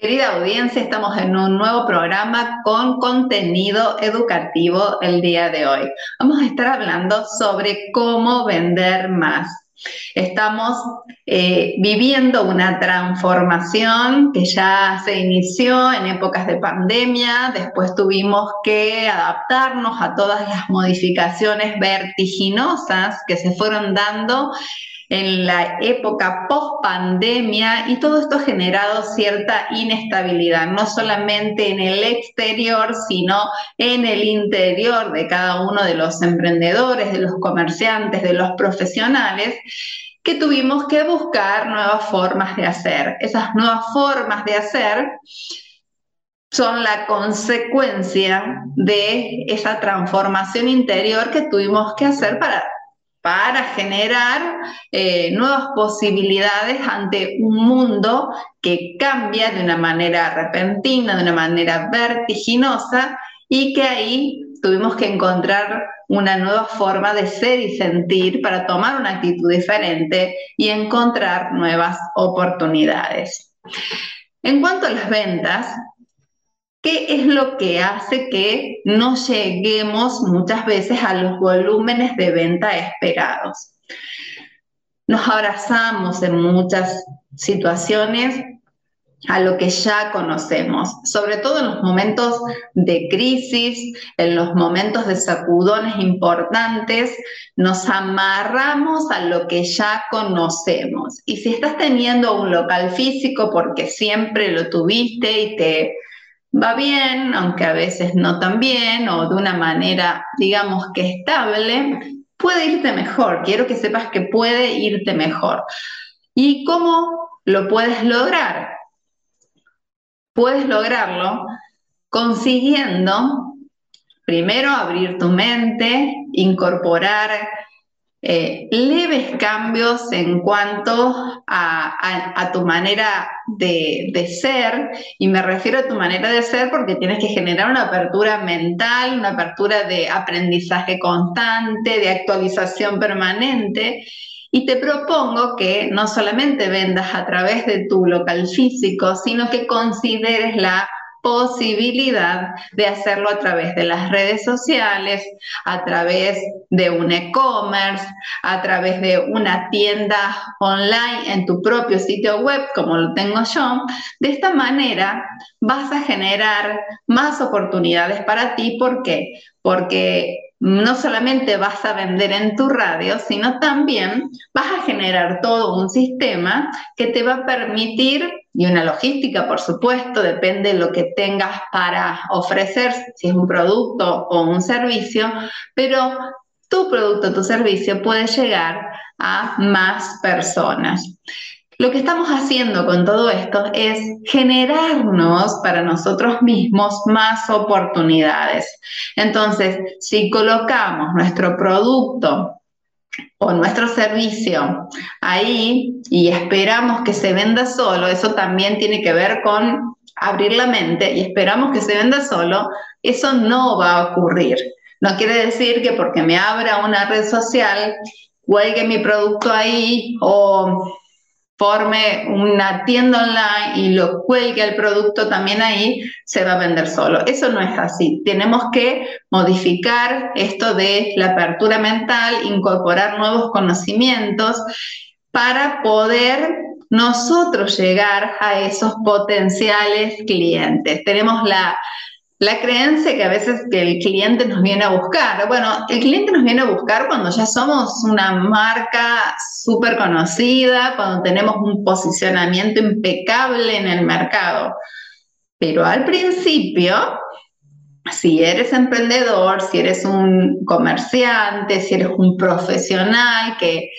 Querida audiencia, estamos en un nuevo programa con contenido educativo el día de hoy. Vamos a estar hablando sobre cómo vender más. Estamos eh, viviendo una transformación que ya se inició en épocas de pandemia, después tuvimos que adaptarnos a todas las modificaciones vertiginosas que se fueron dando en la época post pandemia y todo esto ha generado cierta inestabilidad, no solamente en el exterior, sino en el interior de cada uno de los emprendedores, de los comerciantes, de los profesionales que tuvimos que buscar nuevas formas de hacer. Esas nuevas formas de hacer son la consecuencia de esa transformación interior que tuvimos que hacer para para generar eh, nuevas posibilidades ante un mundo que cambia de una manera repentina, de una manera vertiginosa y que ahí tuvimos que encontrar una nueva forma de ser y sentir para tomar una actitud diferente y encontrar nuevas oportunidades. En cuanto a las ventas, ¿Qué es lo que hace que no lleguemos muchas veces a los volúmenes de venta esperados? Nos abrazamos en muchas situaciones a lo que ya conocemos, sobre todo en los momentos de crisis, en los momentos de sacudones importantes, nos amarramos a lo que ya conocemos. Y si estás teniendo un local físico porque siempre lo tuviste y te va bien, aunque a veces no tan bien o de una manera, digamos que estable, puede irte mejor. Quiero que sepas que puede irte mejor. ¿Y cómo lo puedes lograr? Puedes lograrlo consiguiendo, primero, abrir tu mente, incorporar eh, leves cambios en cuanto a, tu manera de, de, ser, y me refiero a tu manera de ser porque tienes que generar una apertura mental, una apertura de aprendizaje constante, de actualización permanente. Y te propongo que no solamente vendas a través de tu local físico, sino que consideres la posibilidad de hacerlo a través de las redes sociales, a través de un e-commerce, a través de una tienda online en tu propio sitio web, como lo tengo yo. De esta manera vas a generar más oportunidades para ti. ¿Por qué? Porque no solamente vas a vender en tu radio, sino también vas a generar todo un sistema que te va a permitir, y una logística, por supuesto, depende de lo que tengas para ofrecer, si es un producto o un servicio, pero tu producto, tu servicio puede llegar a más personas. Lo que estamos haciendo con todo esto es generarnos para nosotros mismos más oportunidades. Entonces, si colocamos nuestro producto o nuestro servicio ahí y esperamos que se venda solo, eso también tiene que ver con abrir la mente y esperamos que se venda solo, eso no va a ocurrir. No quiere decir que porque me abra una red social, cuelgue mi producto ahí o forme una tienda online y lo cuelgue el producto también ahí, se va a vender solo. Eso no es así. Tenemos que modificar esto de la apertura mental, incorporar nuevos conocimientos para poder nosotros llegar a esos potenciales clientes. Tenemos la la creencia que a veces que el cliente nos viene a buscar. Bueno, el cliente nos viene a buscar cuando ya somos una marca súper conocida, cuando tenemos un posicionamiento impecable en el mercado. Pero al principio, si eres emprendedor, si eres un comerciante, si eres un profesional que,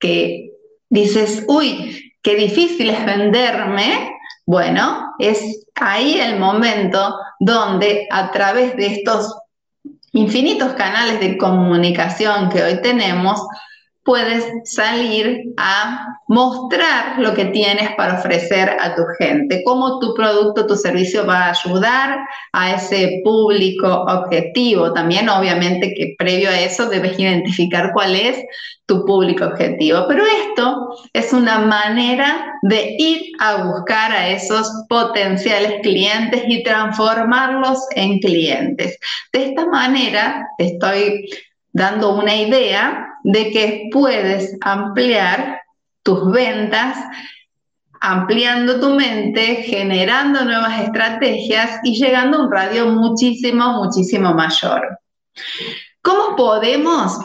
que dices, uy, qué difícil es venderme, bueno, es ahí el momento donde a través de estos infinitos canales de comunicación que hoy tenemos, puedes salir a mostrar lo que tienes para ofrecer a tu gente, cómo tu producto, tu servicio va a ayudar a ese público objetivo. También obviamente que previo a eso debes identificar cuál es tu público objetivo. Pero esto es una manera de ir a buscar a esos potenciales clientes y transformarlos en clientes. De esta manera estoy dando una idea de que puedes ampliar tus ventas, ampliando tu mente, generando nuevas estrategias y llegando a un radio muchísimo, muchísimo mayor. ¿Cómo podemos,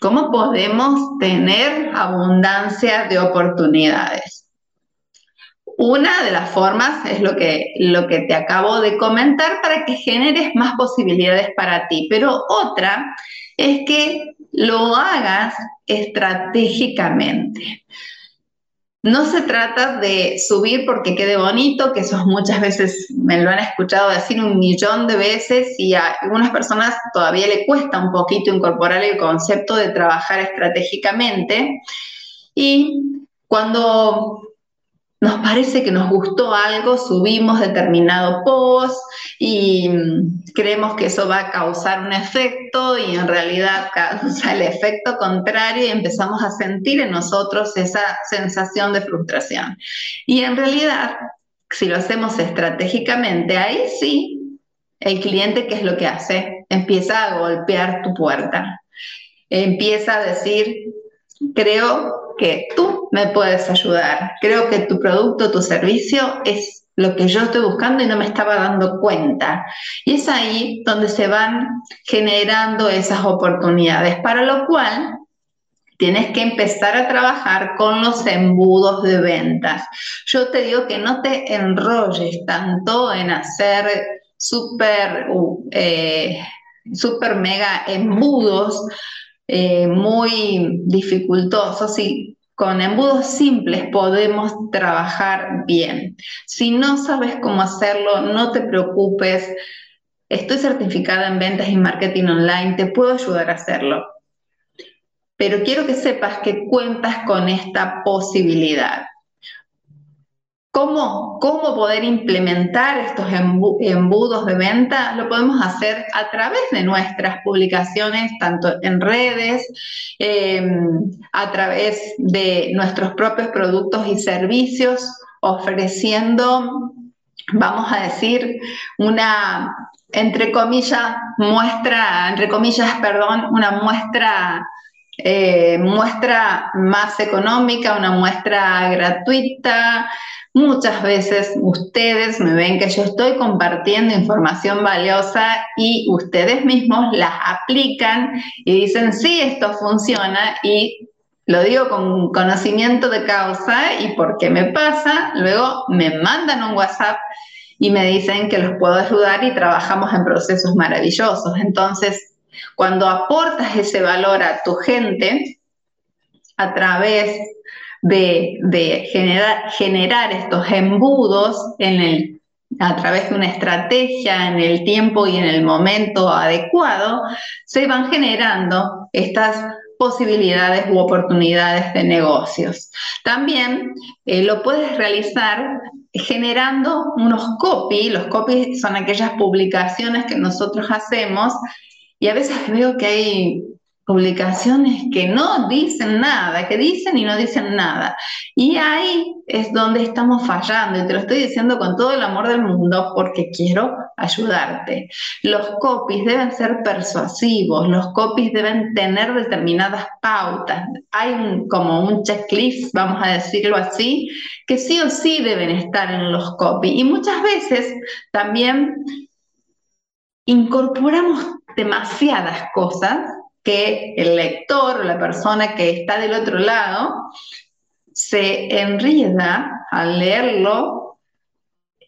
cómo podemos tener abundancia de oportunidades? Una de las formas es lo que, lo que te acabo de comentar para que generes más posibilidades para ti, pero otra es que lo hagas estratégicamente. No se trata de subir porque quede bonito, que eso muchas veces me lo han escuchado decir un millón de veces y a algunas personas todavía le cuesta un poquito incorporar el concepto de trabajar estratégicamente. Y cuando nos parece que nos gustó algo, subimos determinado post y mm, creemos que eso va a causar un efecto y en realidad causa el efecto contrario y empezamos a sentir en nosotros esa sensación de frustración. Y en realidad, si lo hacemos estratégicamente, ahí sí, el cliente, ¿qué es lo que hace? Empieza a golpear tu puerta. Empieza a decir, creo que tú me puedes ayudar. Creo que tu producto, tu servicio es lo que yo estoy buscando y no me estaba dando cuenta. Y es ahí donde se van generando esas oportunidades, para lo cual tienes que empezar a trabajar con los embudos de ventas. Yo te digo que no te enrolles tanto en hacer súper, eh, super mega embudos eh, muy dificultosos y con embudos simples podemos trabajar bien. Si no sabes cómo hacerlo, no te preocupes. Estoy certificada en ventas y marketing online, te puedo ayudar a hacerlo. Pero quiero que sepas que cuentas con esta posibilidad. ¿Cómo, ¿Cómo poder implementar estos embudos de venta? Lo podemos hacer a través de nuestras publicaciones, tanto en redes, em, a través de nuestros propios productos y servicios, ofreciendo, vamos a decir, una, entre comillas, muestra, entre comillas, perdón, una muestra eh, muestra más económica, una muestra gratuita, Muchas veces ustedes me ven que yo estoy compartiendo información valiosa y ustedes mismos las aplican y dicen, sí, esto funciona y lo digo con conocimiento de causa y porque me pasa, luego me mandan un WhatsApp y me dicen que los puedo ayudar y trabajamos en procesos maravillosos. Entonces, cuando aportas ese valor a tu gente a través de, generar, generar estos embudos en el, a través de una estrategia en el tiempo y en el momento adecuado, se van generando estas posibilidades u oportunidades de negocios. También eh, lo puedes realizar generando unos copy. Los copies son aquellas publicaciones que nosotros hacemos y a veces veo que hay publicaciones que no dicen nada, que dicen y no dicen nada. Y ahí es donde estamos fallando, y te lo estoy diciendo con todo el amor del mundo porque quiero ayudarte. Los copies deben ser persuasivos, los copies deben tener determinadas pautas. Hay como un checklist, vamos a decirlo así, que sí o sí deben estar en los copies. Y muchas veces también incorporamos demasiadas cosas que el lector o la persona que está del otro lado se enrida al leerlo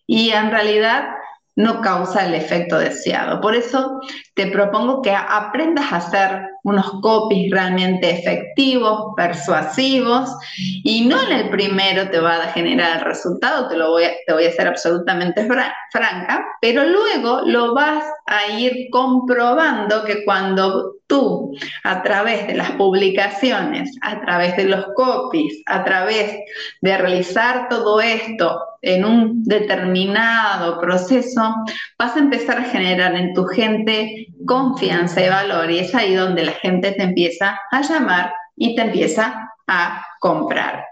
y en realidad no causa el efecto deseado. Por eso te propongo que aprendas a hacer unos copies realmente efectivos, persuasivos, y no en el primero te va a generar el resultado, te lo voy a, te voy a ser absolutamente franca, pero luego lo vas a ir comprobando que cuando tú, a través de las publicaciones, a través de los copies, a través de realizar todo esto en un determinado proceso, vas a empezar a generar en tu gente confianza y valor y es ahí donde la gente te empieza a llamar y te empieza a comprar.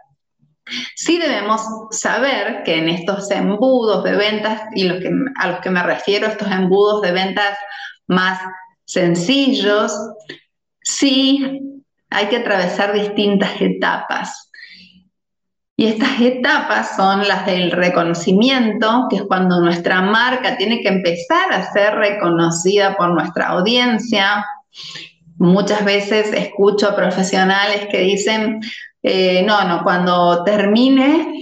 Sí debemos saber que en estos embudos de ventas, y a los que me refiero, estos embudos de ventas más sencillos, sí hay que atravesar distintas etapas. Y estas etapas son las del reconocimiento, que es cuando nuestra marca tiene que empezar a ser reconocida por nuestra audiencia. Muchas veces escucho a profesionales que dicen, eh, no, no, cuando termine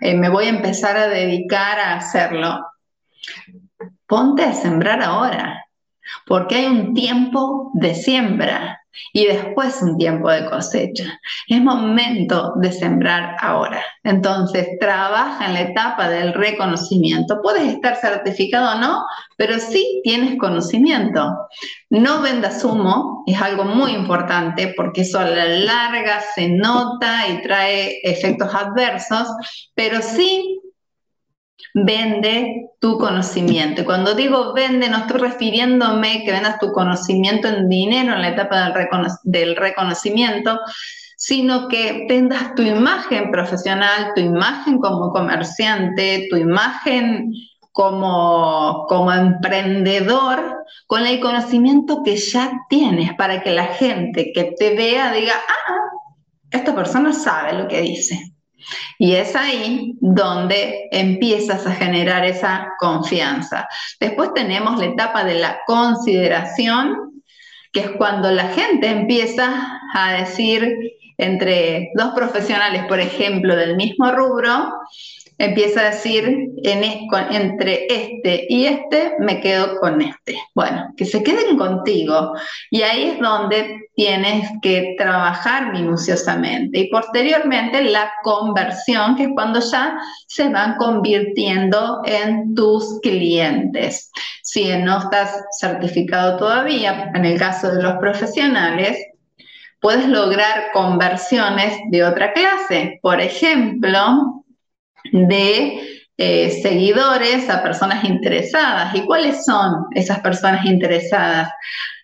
eh, me voy a empezar a dedicar a hacerlo. Ponte a sembrar ahora, porque hay un tiempo de siembra y después un tiempo de cosecha. Es momento de sembrar ahora. Entonces, trabaja en la etapa del reconocimiento. Puedes estar certificado o no, pero sí tienes conocimiento. No vendas humo, es algo muy importante porque eso a la larga se nota y trae efectos adversos, pero sí vende tu conocimiento. Y cuando digo vende, no estoy refiriéndome que vendas tu conocimiento en dinero en la etapa del, reconocimiento, sino que vendas tu imagen profesional, tu imagen como comerciante, tu imagen como, como emprendedor, con el conocimiento que ya tienes para que la gente que te vea diga, ah, esta persona sabe lo que dice. Y es ahí donde empiezas a generar esa confianza. Después tenemos la etapa de la consideración, que es cuando la gente empieza a decir entre dos profesionales, por ejemplo, del mismo rubro, empieza a decir entre este y este me quedo con este. Bueno, que se queden contigo. Y ahí es donde tienes que trabajar minuciosamente. Y posteriormente la conversión, que es cuando ya se van convirtiendo en tus clientes. Si no estás certificado todavía, en el caso de los profesionales, puedes lograr conversiones de otra clase. Por ejemplo, de eh, seguidores a personas interesadas. ¿Y cuáles son esas personas interesadas?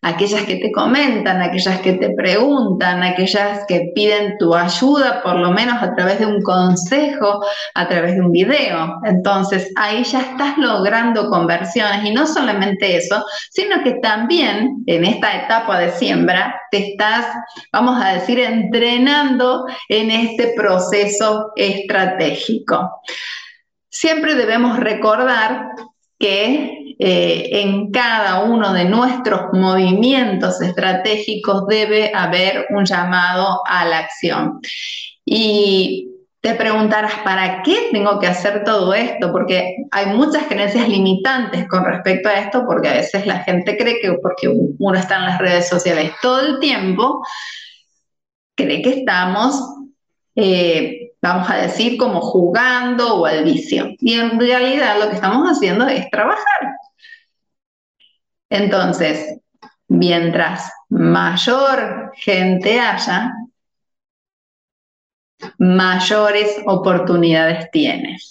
Aquellas que te comentan, aquellas que te preguntan, aquellas que piden tu ayuda, por lo menos a través de un consejo, a través de un video. Entonces, ahí ya estás logrando conversiones y no solamente eso, sino que también en esta etapa de siembra te estás, vamos a decir, entrenando en este proceso estratégico. Siempre debemos recordar que eh, en cada uno de nuestros movimientos estratégicos debe haber un llamado a la acción. Y te preguntarás, ¿para qué tengo que hacer todo esto? Porque hay muchas creencias limitantes con respecto a esto, porque a veces la gente cree que porque uno está en las redes sociales todo el tiempo, cree que estamos eh, vamos a decir, como jugando o al vicio. Y en realidad lo que estamos haciendo es trabajar. Entonces, mientras mayor gente haya, mayores oportunidades tienes.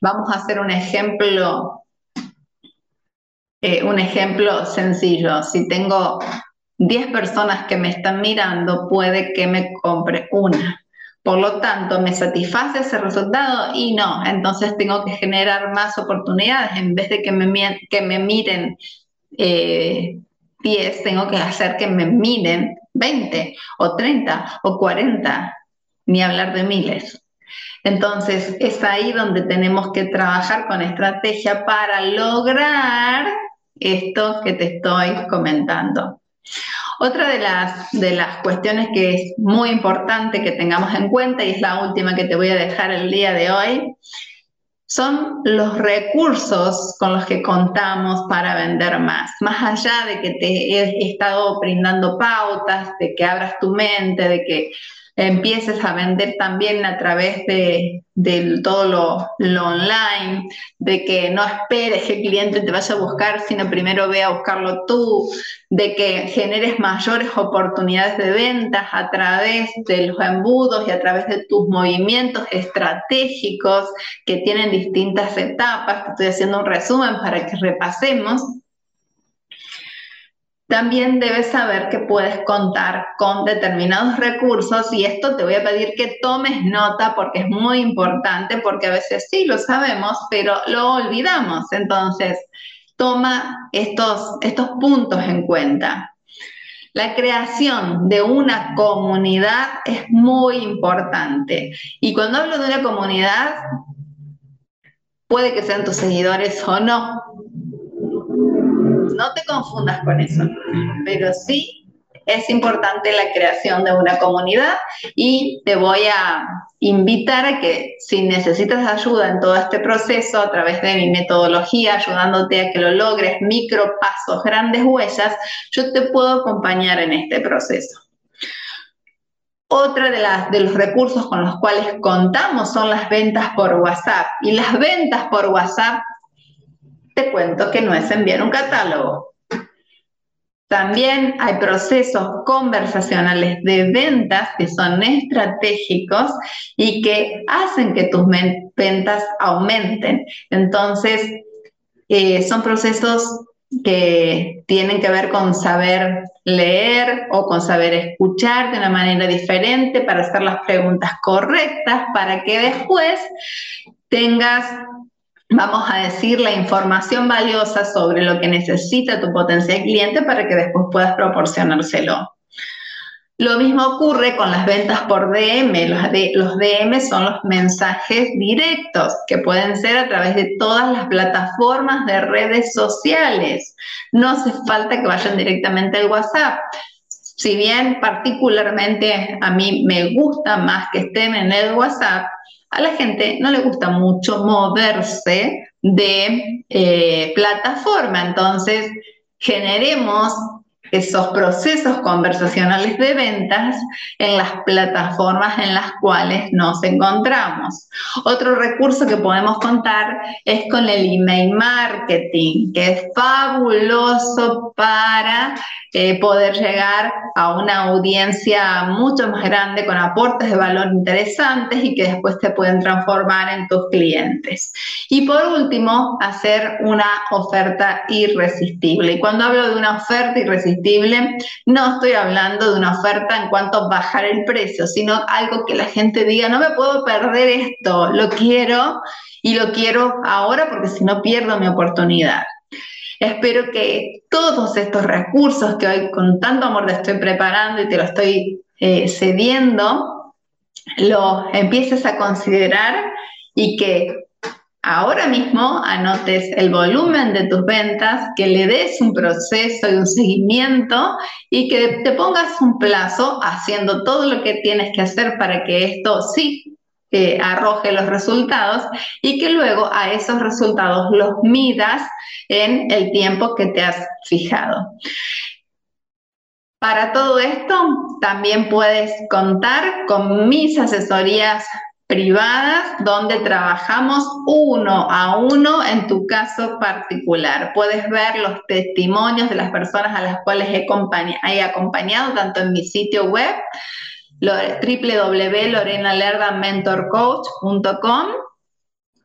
Vamos a hacer un ejemplo, eh, un ejemplo sencillo. Si tengo 10 personas que me están mirando, puede que me compre una. Por lo tanto, ¿me satisface ese resultado? Y no, entonces tengo que generar más oportunidades. En vez de que me, que me miren 10, eh, tengo que hacer que me miren 20 o 30 o 40, ni hablar de miles. Entonces, es ahí donde tenemos que trabajar con estrategia para lograr esto que te estoy comentando. Otra de las, de las cuestiones que es muy importante que tengamos en cuenta, y es la última que te voy a dejar el día de hoy, son los recursos con los que contamos para vender más. Más allá de que te he estado brindando pautas, de que abras tu mente, de que empieces a vender también a través de, todo lo, online, de que no esperes que el cliente te vaya a buscar, sino primero ve a buscarlo tú, de que generes mayores oportunidades de ventas a través de los embudos y a través de tus movimientos estratégicos que tienen distintas etapas. Estoy haciendo un resumen para que repasemos. También debes saber que puedes contar con determinados recursos y esto te voy a pedir que tomes nota porque es muy importante, porque a veces sí lo sabemos, pero lo olvidamos. Entonces, toma estos, estos puntos en cuenta. La creación de una comunidad es muy importante. Y cuando hablo de una comunidad, puede que sean tus seguidores o no, no te confundas con eso, pero sí es importante la creación de una comunidad y te voy a invitar a que si necesitas ayuda en todo este proceso a través de mi metodología, ayudándote a que lo logres, micro pasos, grandes huellas, yo te puedo acompañar en este proceso. Otra de, las, de los recursos con los cuales contamos son las ventas por WhatsApp. Y las ventas por WhatsApp te cuento que no es enviar un catálogo. También hay procesos conversacionales de ventas que son estratégicos y que hacen que tus ventas aumenten. Entonces, eh, son procesos que tienen que ver con saber leer o con saber escuchar de una manera diferente para hacer las preguntas correctas para que después tengas vamos a decir, la información valiosa sobre lo que necesita tu potencial cliente para que después puedas proporcionárselo. Lo mismo ocurre con las ventas por DM. Los, los, DM son los mensajes directos que pueden ser a través de todas las plataformas de redes sociales. No hace falta que vayan directamente al WhatsApp. Si bien particularmente a mí me gusta más que estén en el WhatsApp, a la gente no le gusta mucho moverse de eh, plataforma, entonces generemos esos procesos conversacionales de ventas en las plataformas en las cuales nos encontramos. Otro recurso que podemos contar es con el email marketing, que es fabuloso para poder llegar a una audiencia mucho más grande con aportes de valor interesantes y que después te pueden transformar en tus clientes. Y por último, hacer una oferta irresistible. Y cuando hablo de una oferta irresistible, no estoy hablando de una oferta en cuanto a bajar el precio, sino algo que la gente diga, no me puedo perder esto, lo quiero y lo quiero ahora porque si no pierdo mi oportunidad. Espero que todos estos recursos que hoy con tanto amor te estoy preparando y te lo estoy eh, cediendo, lo empieces a considerar y que ahora mismo anotes el volumen de tus ventas, que le des un proceso y un seguimiento y que te pongas un plazo haciendo todo lo que tienes que hacer para que esto sí arroje los resultados y que luego a esos resultados los midas en el tiempo que te has fijado. Para todo esto, también puedes contar con mis asesorías privadas donde trabajamos uno a uno en tu caso particular. Puedes ver los testimonios de las personas a las cuales he, acompañado tanto en mi sitio web www.lorenalerdamentorcoach.com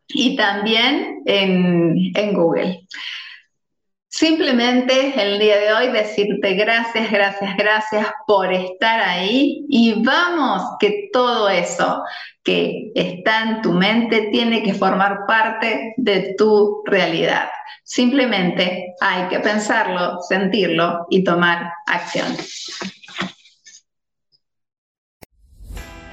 y también en, en Google. Simplemente el día de hoy decirte gracias, gracias, gracias por estar ahí y vamos que todo eso que está en tu mente tiene que formar parte de tu realidad. Simplemente hay que pensarlo, sentirlo y tomar acción.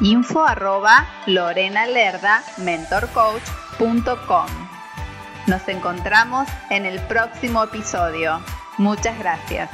info arroba mentorcoach.com. Nos encontramos en el próximo episodio. Muchas gracias.